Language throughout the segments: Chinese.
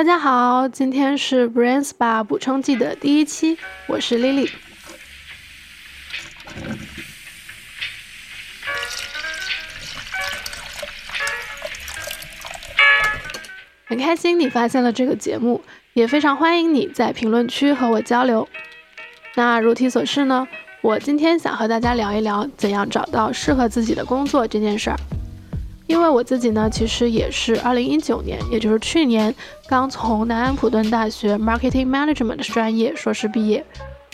大家好，今天是 Brain Spa 补充剂的第一期，我是 Lily。很开心你发现了这个节目，也非常欢迎你在评论区和我交流。那如题所示呢，我今天想和大家聊一聊怎样找到适合自己的工作这件事儿。因为我自己呢，其实也是二零一九年，也就是去年刚从南安普顿大学 Marketing Management 专业硕士毕业，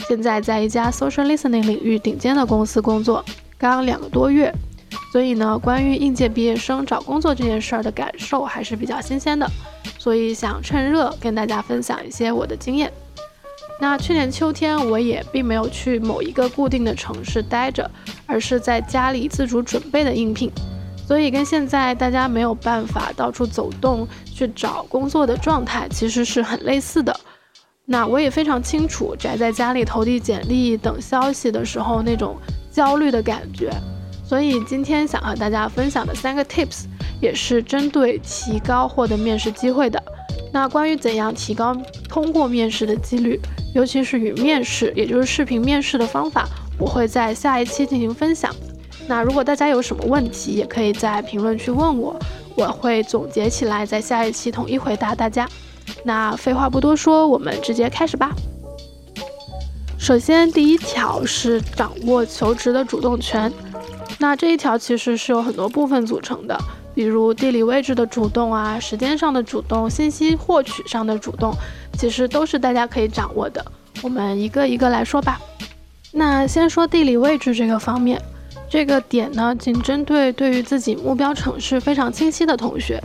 现在在一家 Social Listening 领域顶尖的公司工作，刚两个多月。所以呢，关于应届毕业生找工作这件事儿的感受还是比较新鲜的，所以想趁热跟大家分享一些我的经验。那去年秋天，我也并没有去某一个固定的城市待着，而是在家里自主准备的应聘，所以跟现在大家没有办法到处走动去找工作的状态其实是很类似的。那我也非常清楚宅在家里投递简历等消息的时候那种焦虑的感觉。所以今天想和大家分享的三个 tips，也是针对提高获得面试机会的。那关于怎样提高通过面试的几率，尤其是与面试，也就是视频面试的方法，我会在下一期进行分享。那如果大家有什么问题，也可以在评论区问我，我会总结起来，在下一期统一回答大家。那废话不多说，我们直接开始吧。首先，第一条是掌握求职的主动权。那这一条其实是有很多部分组成的，比如地理位置的主动啊，时间上的主动，信息获取上的主动，其实都是大家可以掌握的。我们一个一个来说吧。那先说地理位置这个方面，这个点呢，仅针对对于自己目标城市非常清晰的同学。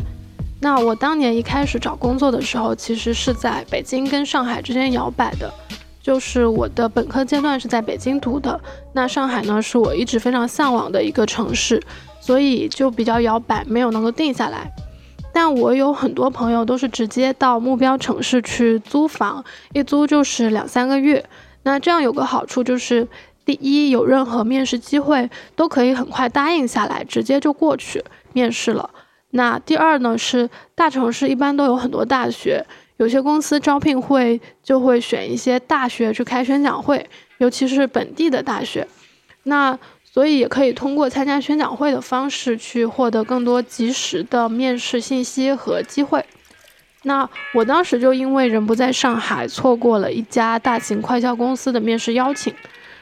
那我当年一开始找工作的时候，其实是在北京跟上海之间摇摆的。就是我的本科阶段是在北京读的，那上海呢是我一直非常向往的一个城市，所以就比较摇摆，没有能够定下来。但我有很多朋友都是直接到目标城市去租房，一租就是两三个月。那这样有个好处就是，第一有任何面试机会都可以很快答应下来，直接就过去面试了。那第二呢是大城市一般都有很多大学。有些公司招聘会就会选一些大学去开宣讲会，尤其是本地的大学，那所以也可以通过参加宣讲会的方式去获得更多及时的面试信息和机会。那我当时就因为人不在上海，错过了一家大型快销公司的面试邀请，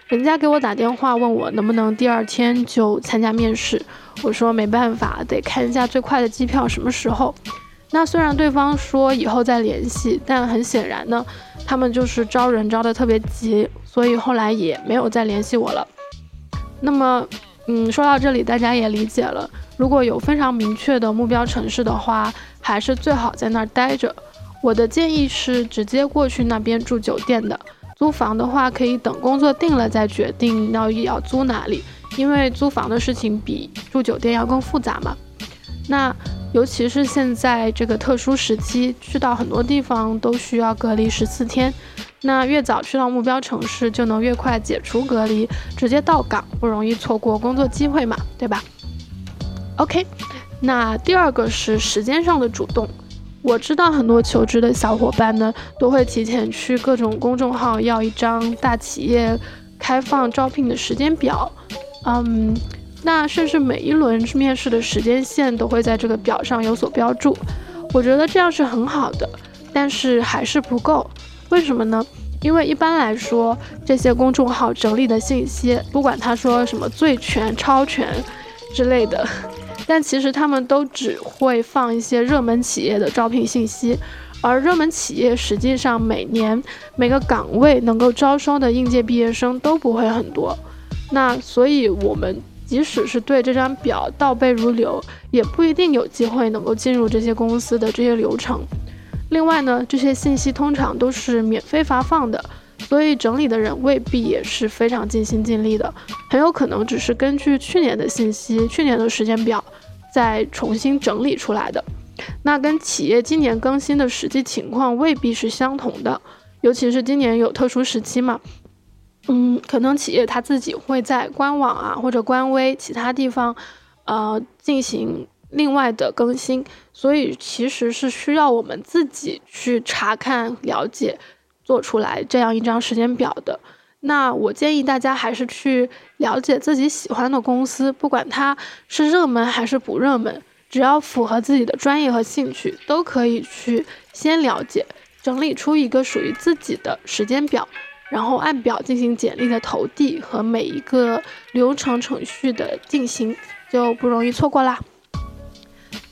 人家给我打电话问我能不能第二天就参加面试，我说没办法，得看一下最快的机票什么时候。那虽然对方说以后再联系，但很显然呢，他们就是招人招的特别急，所以后来也没有再联系我了。那么，嗯，说到这里，大家也理解了。如果有非常明确的目标城市的话，还是最好在那儿待着。我的建议是直接过去那边住酒店的。租房的话，可以等工作定了再决定要要租哪里，因为租房的事情比住酒店要更复杂嘛。那。尤其是现在这个特殊时期，去到很多地方都需要隔离十四天。那越早去到目标城市，就能越快解除隔离，直接到岗，不容易错过工作机会嘛，对吧？OK，那第二个是时间上的主动。我知道很多求职的小伙伴呢，都会提前去各种公众号要一张大企业开放招聘的时间表，嗯。那甚至每一轮面试的时间线都会在这个表上有所标注，我觉得这样是很好的，但是还是不够。为什么呢？因为一般来说，这些公众号整理的信息，不管他说什么最全、超全之类的，但其实他们都只会放一些热门企业的招聘信息，而热门企业实际上每年每个岗位能够招收的应届毕业生都不会很多。那所以我们。即使是对这张表倒背如流，也不一定有机会能够进入这些公司的这些流程。另外呢，这些信息通常都是免费发放的，所以整理的人未必也是非常尽心尽力的，很有可能只是根据去年的信息、去年的时间表再重新整理出来的。那跟企业今年更新的实际情况未必是相同的，尤其是今年有特殊时期嘛。嗯，可能企业他自己会在官网啊或者官微其他地方，呃，进行另外的更新，所以其实是需要我们自己去查看、了解，做出来这样一张时间表的。那我建议大家还是去了解自己喜欢的公司，不管它是热门还是不热门，只要符合自己的专业和兴趣，都可以去先了解，整理出一个属于自己的时间表，然后按表进行简历的投递和每一个流程程序的进行，就不容易错过啦。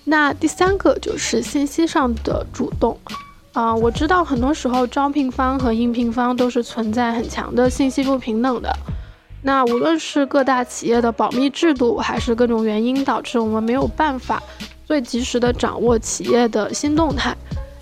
那第三个就是信息上的主动。啊，我知道很多时候招聘方和应聘方都是存在很强的信息不平等的。那无论是各大企业的保密制度，还是各种原因导致我们没有办法最及时的掌握企业的新动态。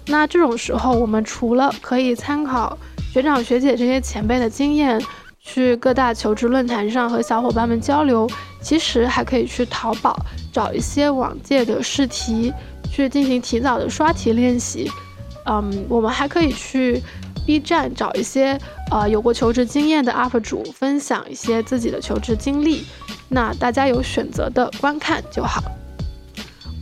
那这种时候，我们除了可以参考学长学姐这些前辈的经验，去各大求职论坛上和小伙伴们交流，其实还可以去淘宝找一些往届的试题，去进行提早的刷题练习。嗯，我们还可以去 B 站找一些呃有过求职经验的 UP 主，分享一些自己的求职经历。那大家有选择的观看就好。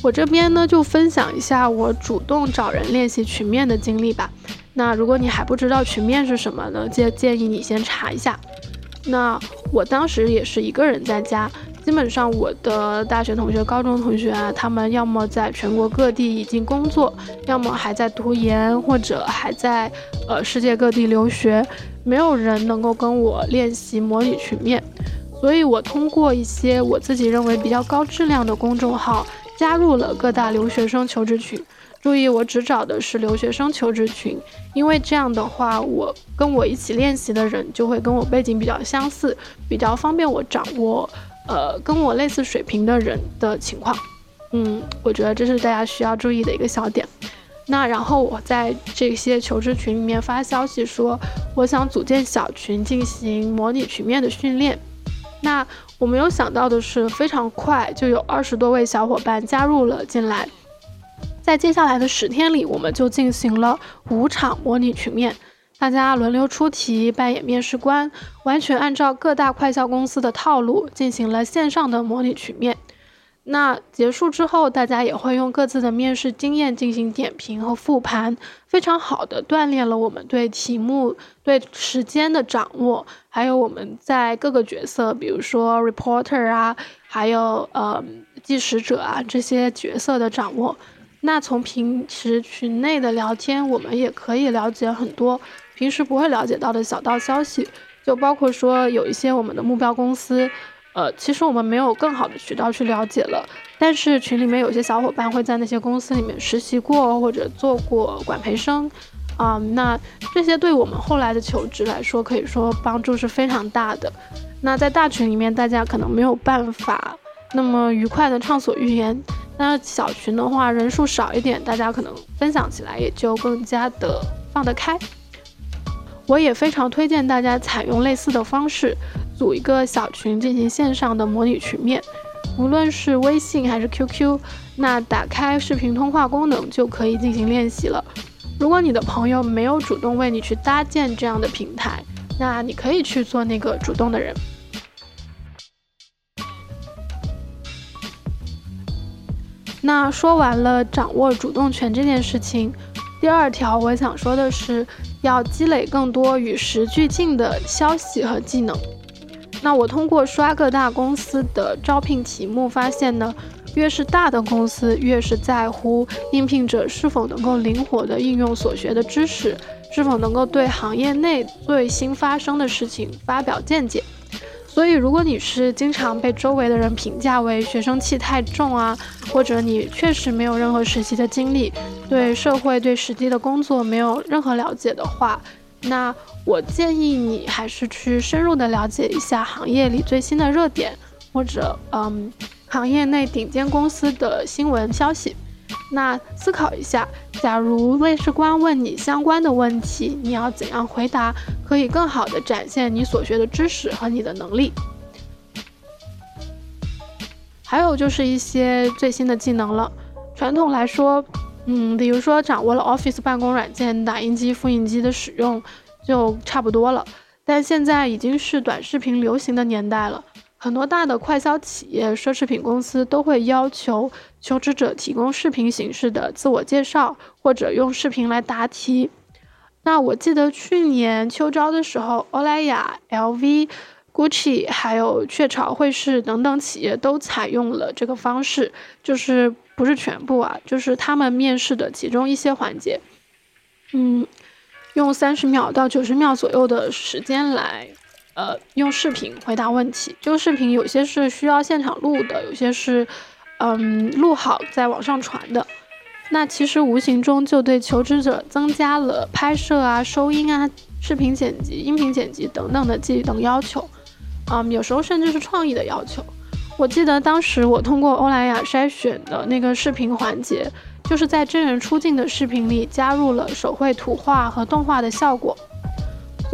我这边呢就分享一下我主动找人练习群面的经历吧。那如果你还不知道群面是什么呢，建建议你先查一下。那我当时也是一个人在家。基本上，我的大学同学、高中同学啊，他们要么在全国各地已经工作，要么还在读研，或者还在呃世界各地留学，没有人能够跟我练习模拟群面，所以我通过一些我自己认为比较高质量的公众号，加入了各大留学生求职群。注意，我只找的是留学生求职群，因为这样的话，我跟我一起练习的人就会跟我背景比较相似，比较方便我掌握。呃，跟我类似水平的人的情况，嗯，我觉得这是大家需要注意的一个小点。那然后我在这些求职群里面发消息说，我想组建小群进行模拟群面的训练。那我没有想到的是，非常快就有二十多位小伙伴加入了进来。在接下来的十天里，我们就进行了五场模拟群面。大家轮流出题，扮演面试官，完全按照各大快销公司的套路进行了线上的模拟曲面。那结束之后，大家也会用各自的面试经验进行点评和复盘，非常好的锻炼了我们对题目、对时间的掌握，还有我们在各个角色，比如说 reporter 啊，还有呃计时者啊这些角色的掌握。那从平时群内的聊天，我们也可以了解很多。平时不会了解到的小道消息，就包括说有一些我们的目标公司，呃，其实我们没有更好的渠道去了解了。但是群里面有些小伙伴会在那些公司里面实习过或者做过管培生，啊，那这些对我们后来的求职来说，可以说帮助是非常大的。那在大群里面，大家可能没有办法那么愉快的畅所欲言，那小群的话人数少一点，大家可能分享起来也就更加的放得开。我也非常推荐大家采用类似的方式，组一个小群进行线上的模拟群面，无论是微信还是 QQ，那打开视频通话功能就可以进行练习了。如果你的朋友没有主动为你去搭建这样的平台，那你可以去做那个主动的人。那说完了掌握主动权这件事情，第二条我想说的是。要积累更多与时俱进的消息和技能。那我通过刷各大公司的招聘题目发现呢，越是大的公司，越是在乎应聘者是否能够灵活的应用所学的知识，是否能够对行业内最新发生的事情发表见解。所以，如果你是经常被周围的人评价为学生气太重啊，或者你确实没有任何实习的经历，对社会、对实际的工作没有任何了解的话，那我建议你还是去深入的了解一下行业里最新的热点，或者嗯，行业内顶尖公司的新闻消息。那思考一下，假如面试官问你相关的问题，你要怎样回答，可以更好的展现你所学的知识和你的能力。还有就是一些最新的技能了。传统来说，嗯，比如说掌握了 Office 办公软件、打印机、复印机的使用，就差不多了。但现在已经是短视频流行的年代了。很多大的快消企业、奢侈品公司都会要求求职者提供视频形式的自我介绍，或者用视频来答题。那我记得去年秋招的时候，欧莱雅、LV、GUCCI 还有雀巢惠氏等等企业都采用了这个方式，就是不是全部啊，就是他们面试的其中一些环节，嗯，用三十秒到九十秒左右的时间来。呃，用视频回答问题，这个视频有些是需要现场录的，有些是，嗯，录好在网上传的。那其实无形中就对求职者增加了拍摄啊、收音啊、视频剪辑、音频剪辑等等的技能要求，嗯，有时候甚至是创意的要求。我记得当时我通过欧莱雅筛选的那个视频环节，就是在真人出镜的视频里加入了手绘图画和动画的效果。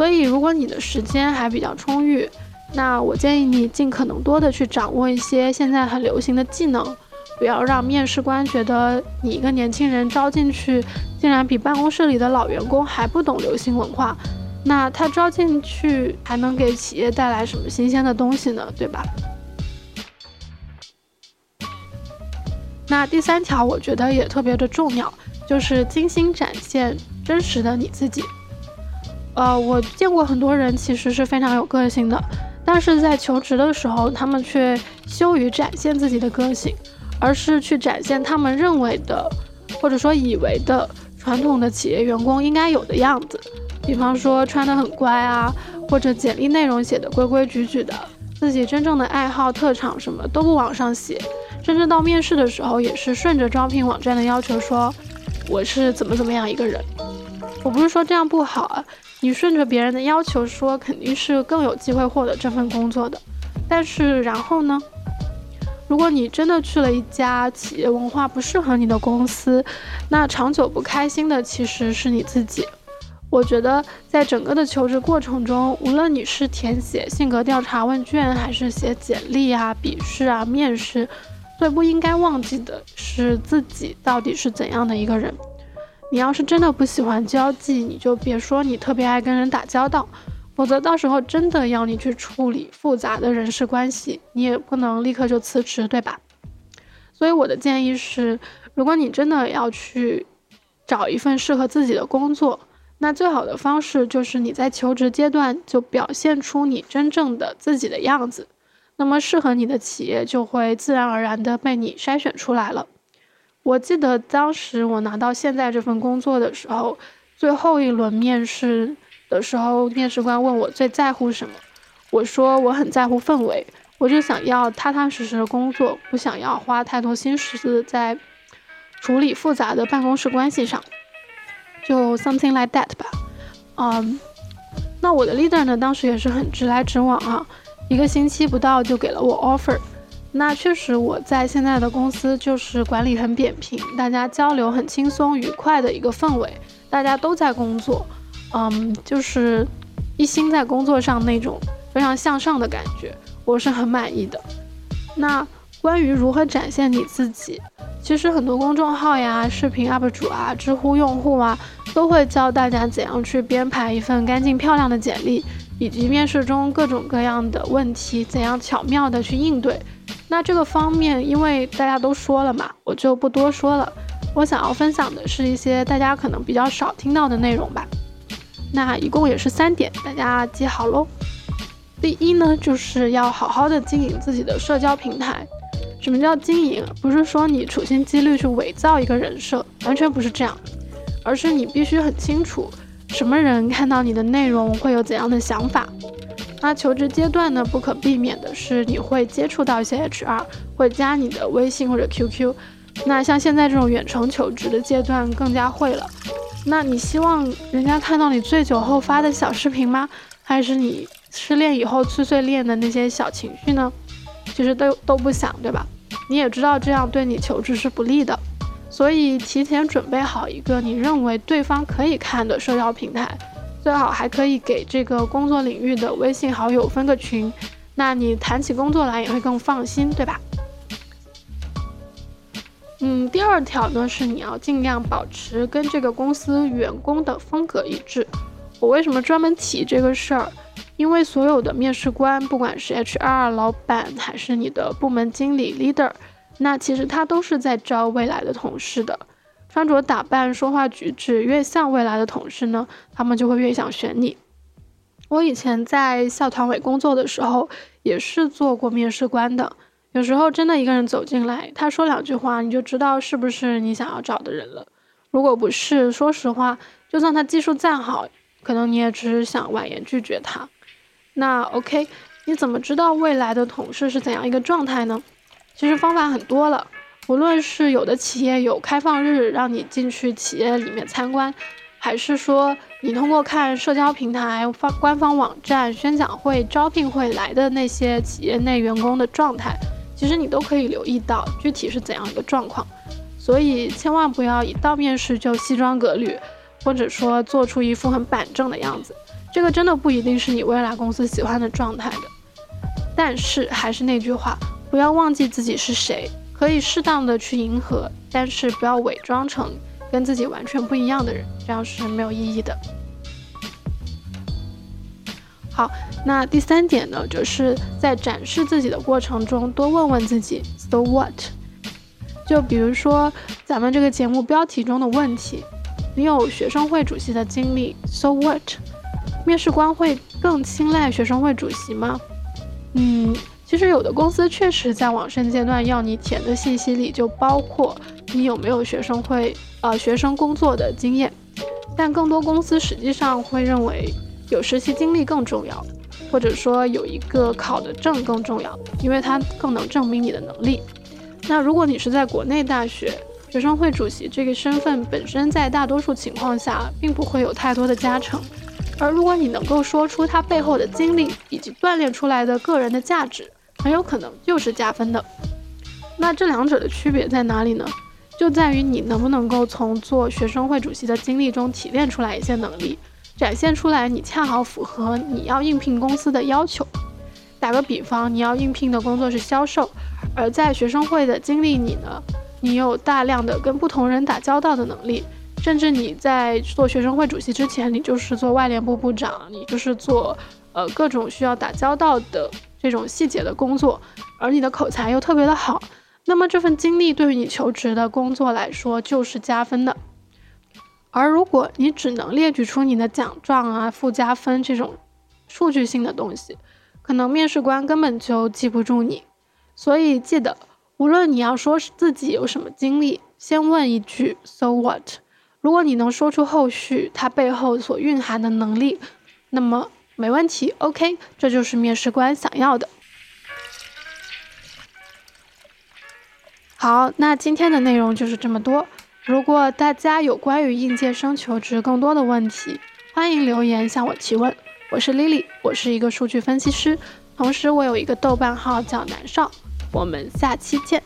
所以，如果你的时间还比较充裕，那我建议你尽可能多的去掌握一些现在很流行的技能，不要让面试官觉得你一个年轻人招进去，竟然比办公室里的老员工还不懂流行文化，那他招进去还能给企业带来什么新鲜的东西呢？对吧？那第三条，我觉得也特别的重要，就是精心展现真实的你自己。呃，我见过很多人其实是非常有个性的，但是在求职的时候，他们却羞于展现自己的个性，而是去展现他们认为的，或者说以为的传统的企业员工应该有的样子。比方说穿得很乖啊，或者简历内容写的规规矩矩的，自己真正的爱好、特长什么都不往上写，甚至到面试的时候也是顺着招聘网站的要求说我是怎么怎么样一个人。我不是说这样不好啊。你顺着别人的要求说，肯定是更有机会获得这份工作的。但是然后呢？如果你真的去了一家企业文化不适合你的公司，那长久不开心的其实是你自己。我觉得在整个的求职过程中，无论你是填写性格调查问卷，还是写简历啊、笔试啊、面试，最不应该忘记的是自己到底是怎样的一个人。你要是真的不喜欢交际，你就别说你特别爱跟人打交道，否则到时候真的要你去处理复杂的人事关系，你也不能立刻就辞职，对吧？所以我的建议是，如果你真的要去找一份适合自己的工作，那最好的方式就是你在求职阶段就表现出你真正的自己的样子，那么适合你的企业就会自然而然的被你筛选出来了。我记得当时我拿到现在这份工作的时候，最后一轮面试的时候，面试官问我最在乎什么，我说我很在乎氛围，我就想要踏踏实实的工作，不想要花太多心思在处理复杂的办公室关系上，就 something like that 吧。嗯，那我的 leader 呢，当时也是很直来直往啊，一个星期不到就给了我 offer。那确实，我在现在的公司就是管理很扁平，大家交流很轻松愉快的一个氛围，大家都在工作，嗯，就是一心在工作上那种非常向上的感觉，我是很满意的。那关于如何展现你自己，其实很多公众号呀、视频 UP 主啊、知乎用户啊，都会教大家怎样去编排一份干净漂亮的简历，以及面试中各种各样的问题怎样巧妙的去应对。那这个方面，因为大家都说了嘛，我就不多说了。我想要分享的是一些大家可能比较少听到的内容吧。那一共也是三点，大家记好喽。第一呢，就是要好好的经营自己的社交平台。什么叫经营？不是说你处心积虑去伪造一个人设，完全不是这样，而是你必须很清楚，什么人看到你的内容会有怎样的想法。那求职阶段呢，不可避免的是你会接触到一些 HR，会加你的微信或者 QQ。那像现在这种远程求职的阶段，更加会了。那你希望人家看到你醉酒后发的小视频吗？还是你失恋以后碎碎念的那些小情绪呢？其实都都不想，对吧？你也知道这样对你求职是不利的，所以提前准备好一个你认为对方可以看的社交平台。最好还可以给这个工作领域的微信好友分个群，那你谈起工作来也会更放心，对吧？嗯，第二条呢是你要尽量保持跟这个公司员工的风格一致。我为什么专门提这个事儿？因为所有的面试官，不管是 HR 老板还是你的部门经理 leader，那其实他都是在招未来的同事的。穿着打扮、说话举止越像未来的同事呢，他们就会越想选你。我以前在校团委工作的时候，也是做过面试官的。有时候真的一个人走进来，他说两句话，你就知道是不是你想要找的人了。如果不是，说实话，就算他技术再好，可能你也只是想婉言拒绝他。那 OK，你怎么知道未来的同事是怎样一个状态呢？其实方法很多了。无论是有的企业有开放日让你进去企业里面参观，还是说你通过看社交平台、发官方网站、宣讲会、招聘会来的那些企业内员工的状态，其实你都可以留意到具体是怎样一个状况。所以千万不要一到面试就西装革履，或者说做出一副很板正的样子，这个真的不一定是你未来公司喜欢的状态的。但是还是那句话，不要忘记自己是谁。可以适当的去迎合，但是不要伪装成跟自己完全不一样的人，这样是没有意义的。好，那第三点呢，就是在展示自己的过程中，多问问自己，So what？就比如说咱们这个节目标题中的问题，你有学生会主席的经历，So what？面试官会更青睐学生会主席吗？嗯。其实有的公司确实在网申阶段要你填的信息里就包括你有没有学生会呃学生工作的经验，但更多公司实际上会认为有实习经历更重要，或者说有一个考的证更重要，因为它更能证明你的能力。那如果你是在国内大学，学生会主席这个身份本身在大多数情况下并不会有太多的加成，而如果你能够说出它背后的经历以及锻炼出来的个人的价值。很有可能又是加分的。那这两者的区别在哪里呢？就在于你能不能够从做学生会主席的经历中提炼出来一些能力，展现出来你恰好符合你要应聘公司的要求。打个比方，你要应聘的工作是销售，而在学生会的经历里呢，你有大量的跟不同人打交道的能力，甚至你在做学生会主席之前，你就是做外联部部长，你就是做呃各种需要打交道的。这种细节的工作，而你的口才又特别的好，那么这份经历对于你求职的工作来说就是加分的。而如果你只能列举出你的奖状啊、附加分这种数据性的东西，可能面试官根本就记不住你。所以记得，无论你要说自己有什么经历，先问一句 “So what”。如果你能说出后续它背后所蕴含的能力，那么。没问题，OK，这就是面试官想要的。好，那今天的内容就是这么多。如果大家有关于应届生求职更多的问题，欢迎留言向我提问。我是 Lily，我是一个数据分析师，同时我有一个豆瓣号叫南少。我们下期见。